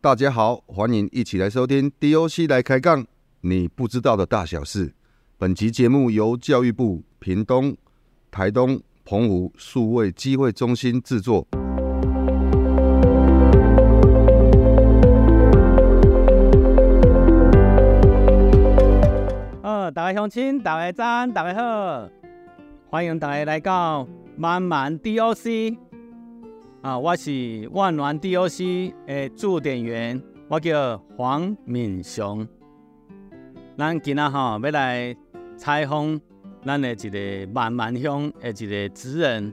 大家好，欢迎一起来收听 DOC 来开杠，你不知道的大小事。本集节目由教育部屏东、台东、澎湖数位机会中心制作。呃，大家乡亲，大家赞，大家好，欢迎大家来到慢慢 DOC 啊，我是万峦 DOC 的驻点员，我叫黄敏雄。咱今仔吼要来采访咱的一个慢慢乡的一个职人，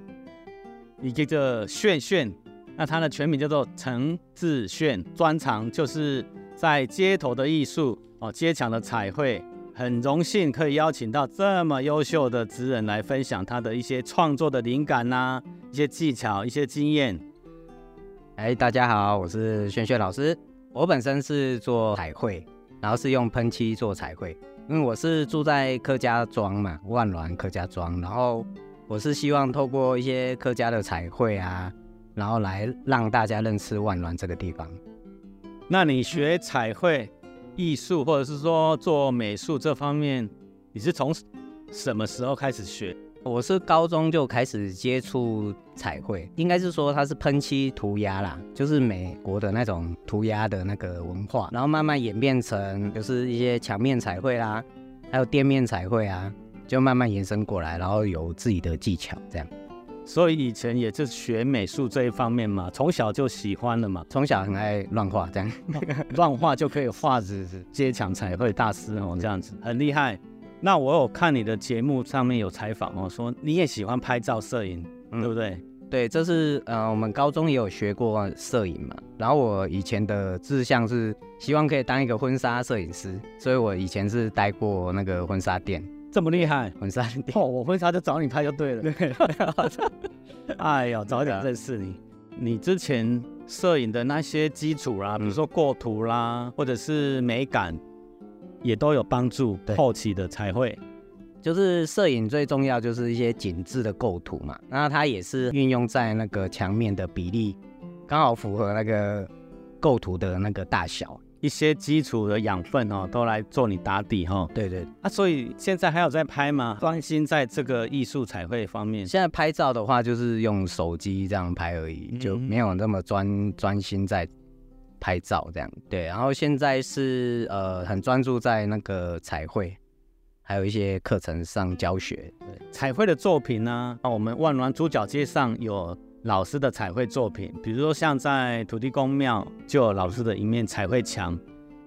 伊叫做炫炫，那他的全名叫做陈志炫，专长就是在街头的艺术哦，街墙的彩绘。很荣幸可以邀请到这么优秀的职人来分享他的一些创作的灵感呐、一些技巧、一些经验。哎，大家好，我是轩轩老师。我本身是做彩绘，然后是用喷漆做彩绘。因为我是住在客家庄嘛，万峦客家庄，然后我是希望透过一些客家的彩绘啊，然后来让大家认识万峦这个地方。那你学彩绘艺术，或者是说做美术这方面，你是从什么时候开始学？我是高中就开始接触彩绘，应该是说它是喷漆涂鸦啦，就是美国的那种涂鸦的那个文化，然后慢慢演变成就是一些墙面彩绘啦，还有店面彩绘啊，就慢慢延伸过来，然后有自己的技巧这样。所以以前也是学美术这一方面嘛，从小就喜欢了嘛，从小很爱乱画这样，乱画就可以画是是街墙彩绘大师哦，这样子很厉害。那我有看你的节目上面有采访哦，说你也喜欢拍照摄影，嗯对不对？对，这是呃我们高中也有学过摄影嘛，然后我以前的志向是希望可以当一个婚纱摄影师，所以我以前是待过那个婚纱店，这么厉害婚纱店。哦，我婚纱就找你拍就对了。哎呦，早点认识你。你之前摄影的那些基础啦，比如说构图啦，或者是美感，也都有帮助对后期的彩绘。就是摄影最重要就是一些紧致的构图嘛，那它也是运用在那个墙面的比例，刚好符合那个构图的那个大小。一些基础的养分哦，都来做你打底哈、哦。对对，啊，所以现在还有在拍吗？专心在这个艺术彩绘方面。现在拍照的话就是用手机这样拍而已，就没有那么专专心在拍照这样。对，然后现在是呃很专注在那个彩绘，还有一些课程上教学。对，彩绘的作品呢，啊，我们万峦猪脚街上有老师的彩绘作品，比如说像在土地公庙就有老师的一面彩绘墙，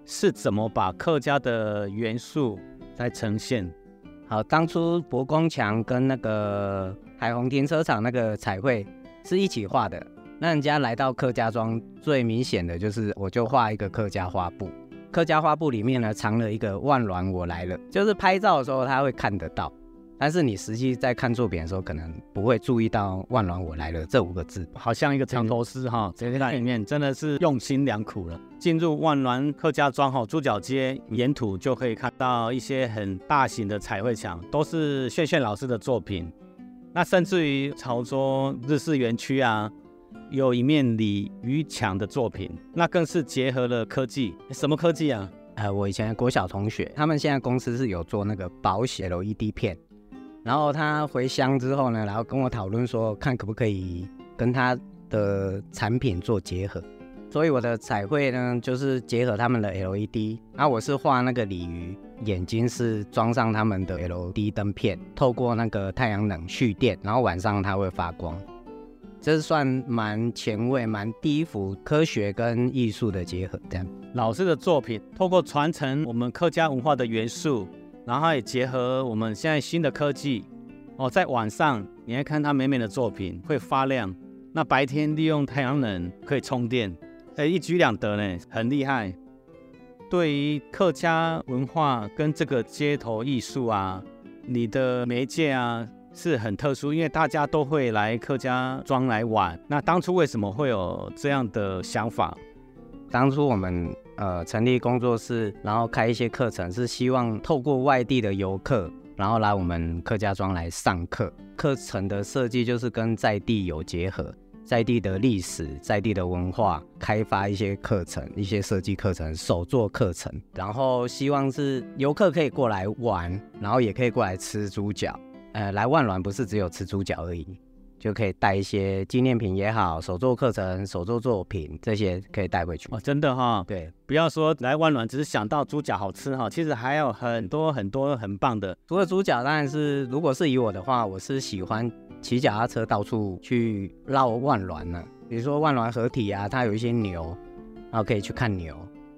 是怎么把客家的元素来呈现？好，当初博光墙跟那个海虹停车场那个彩绘是一起画的。那人家来到客家庄，最明显的就是我就画一个客家花布。客家花布里面呢藏了一个万峦我来了，就是拍照的时候他会看得到，但是你实际在看作品的时候，可能不会注意到万峦我来了这五个字。好像一个藏头诗哈，在这里面真的是用心良苦了。进入万峦客家庄哈，猪脚街沿途就可以看到一些很大型的彩绘墙，都是炫炫老师的作品。那甚至于潮州日式园区啊，有一面鲤鱼墙的作品，那更是结合了科技。什么科技啊？呃，我以前的国小同学，他们现在公司是有做那个保险 LED 片，然后他回乡之后呢，然后跟我讨论说，看可不可以跟他的产品做结合。所以我的彩绘呢，就是结合他们的 LED，那我是画那个鲤鱼，眼睛是装上他们的 LED 灯片，透过那个太阳能蓄电，然后晚上它会发光。这是算蛮前卫、蛮第一幅科学跟艺术的结合，这样。老师的作品透过传承我们客家文化的元素，然后也结合我们现在新的科技，哦，在晚上你还看他美美的作品会发亮，那白天利用太阳能可以充电，哎，一举两得呢，很厉害。对于客家文化跟这个街头艺术啊，你的媒介啊是很特殊，因为大家都会来客家庄来玩。那当初为什么会有这样的想法？当初我们呃成立工作室，然后开一些课程，是希望透过外地的游客，然后来我们客家庄来上课。课程的设计就是跟在地有结合，在地的历史、在地的文化，开发一些课程、一些设计课程、手作课程，然后希望是游客可以过来玩，然后也可以过来吃猪脚。呃，来万峦不是只有吃猪脚而已。就可以带一些纪念品也好，手作课程、手作作品这些可以带回去哦。真的哈，对，不要说来万峦只是想到猪脚好吃哈，其实还有很多很多很棒的。除了猪脚，当然是如果是以我的话，我是喜欢骑脚踏车到处去绕万峦呢。比如说万峦合体啊，它有一些牛，然后可以去看牛，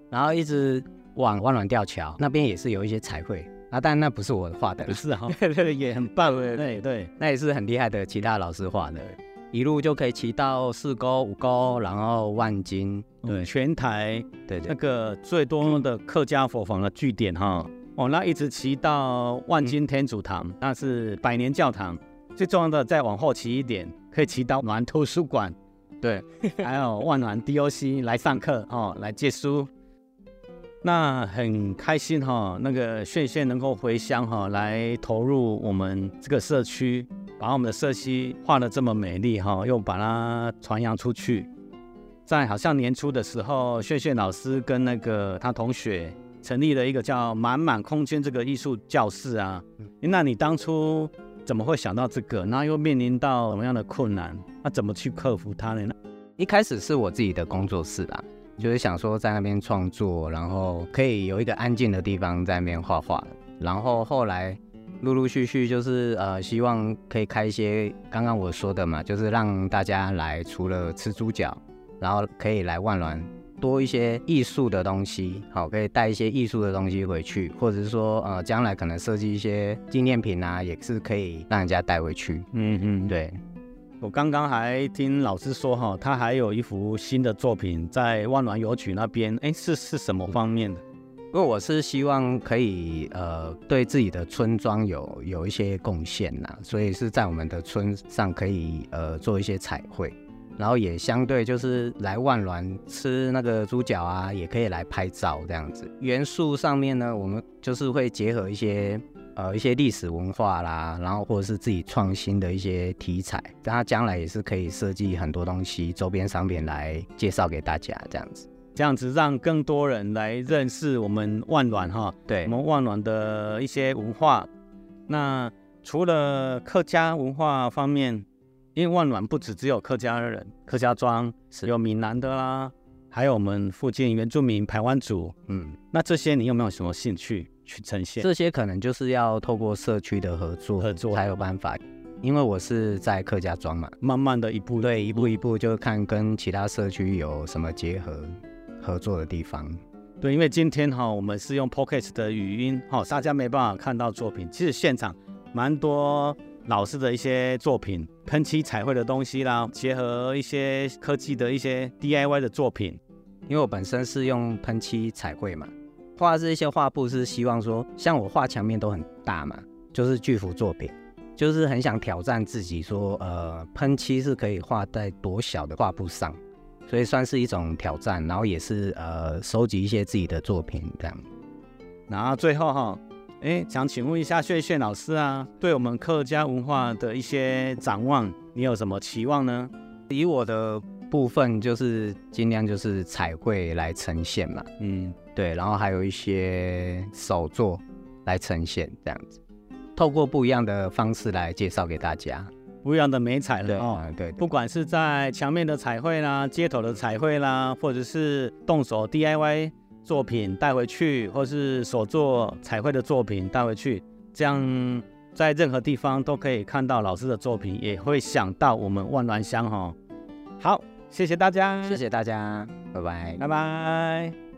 然后一直往万峦吊桥那边也是有一些彩绘。啊，但那不是我画的，不是哈，对对，也很棒，对对，那也是很厉害的，其他老师画的，一路就可以骑到四沟、五沟，然后万金，对，全台，对对，那个最多的客家佛房的据点哈，哦，那一直骑到万金天主堂，那是百年教堂，最重要的再往后骑一点，可以骑到暖图书馆，对，还有万暖 DOC 来上课哦，来借书。那很开心哈，那个炫炫能够回乡哈，来投入我们这个社区，把我们的社区画的这么美丽哈，又把它传扬出去。在好像年初的时候，炫炫老师跟那个他同学成立了一个叫“满满空间”这个艺术教室啊。那你当初怎么会想到这个？那又面临到什么样的困难？那怎么去克服它呢？一开始是我自己的工作室啦。就是想说在那边创作，然后可以有一个安静的地方在那边画画。然后后来陆陆续续就是呃，希望可以开一些刚刚我说的嘛，就是让大家来除了吃猪脚，然后可以来万峦多一些艺术的东西，好，可以带一些艺术的东西回去，或者是说呃，将来可能设计一些纪念品啊，也是可以让人家带回去。嗯嗯，对。我刚刚还听老师说哈，他还有一幅新的作品在万峦邮局那边，哎，是是什么方面的？不过我是希望可以呃对自己的村庄有有一些贡献呐，所以是在我们的村上可以呃做一些彩绘，然后也相对就是来万峦吃那个猪脚啊，也可以来拍照这样子。元素上面呢，我们就是会结合一些。呃，一些历史文化啦，然后或者是自己创新的一些题材，它将来也是可以设计很多东西周边商品来介绍给大家，这样子，这样子让更多人来认识我们万峦哈，对，我们万峦的一些文化。那除了客家文化方面，因为万峦不止只有客家人，客家庄是有闽南的啦，还有我们附近原住民排湾族，嗯，那这些你有没有什么兴趣？去呈现这些，可能就是要透过社区的合作合作才有办法。因为我是在客家庄嘛，慢慢的一步对一步一步，就看跟其他社区有什么结合合作的地方。对，因为今天哈，我们是用 Pocket 的语音哈，大家没办法看到作品。其实现场蛮多老师的一些作品，喷漆彩绘的东西啦，结合一些科技的一些 DIY 的作品。因为我本身是用喷漆彩绘嘛。画这些画布是希望说，像我画墙面都很大嘛，就是巨幅作品，就是很想挑战自己，说呃喷漆是可以画在多小的画布上，所以算是一种挑战，然后也是呃收集一些自己的作品这样。然后最后哈，哎，想请问一下炫炫老师啊，对我们客家文化的一些展望，你有什么期望呢？以我的部分就是尽量就是彩绘来呈现嘛，嗯。对，然后还有一些手作来呈现，这样子，透过不一样的方式来介绍给大家，不一样的美彩了哦。对，不管是在墙面的彩绘啦、街头的彩绘啦，或者是动手 DIY 作品带回去，或是手作彩绘的作品带回去，这样在任何地方都可以看到老师的作品，也会想到我们万峦乡哈。好，谢谢大家，谢谢大家，拜拜，拜拜。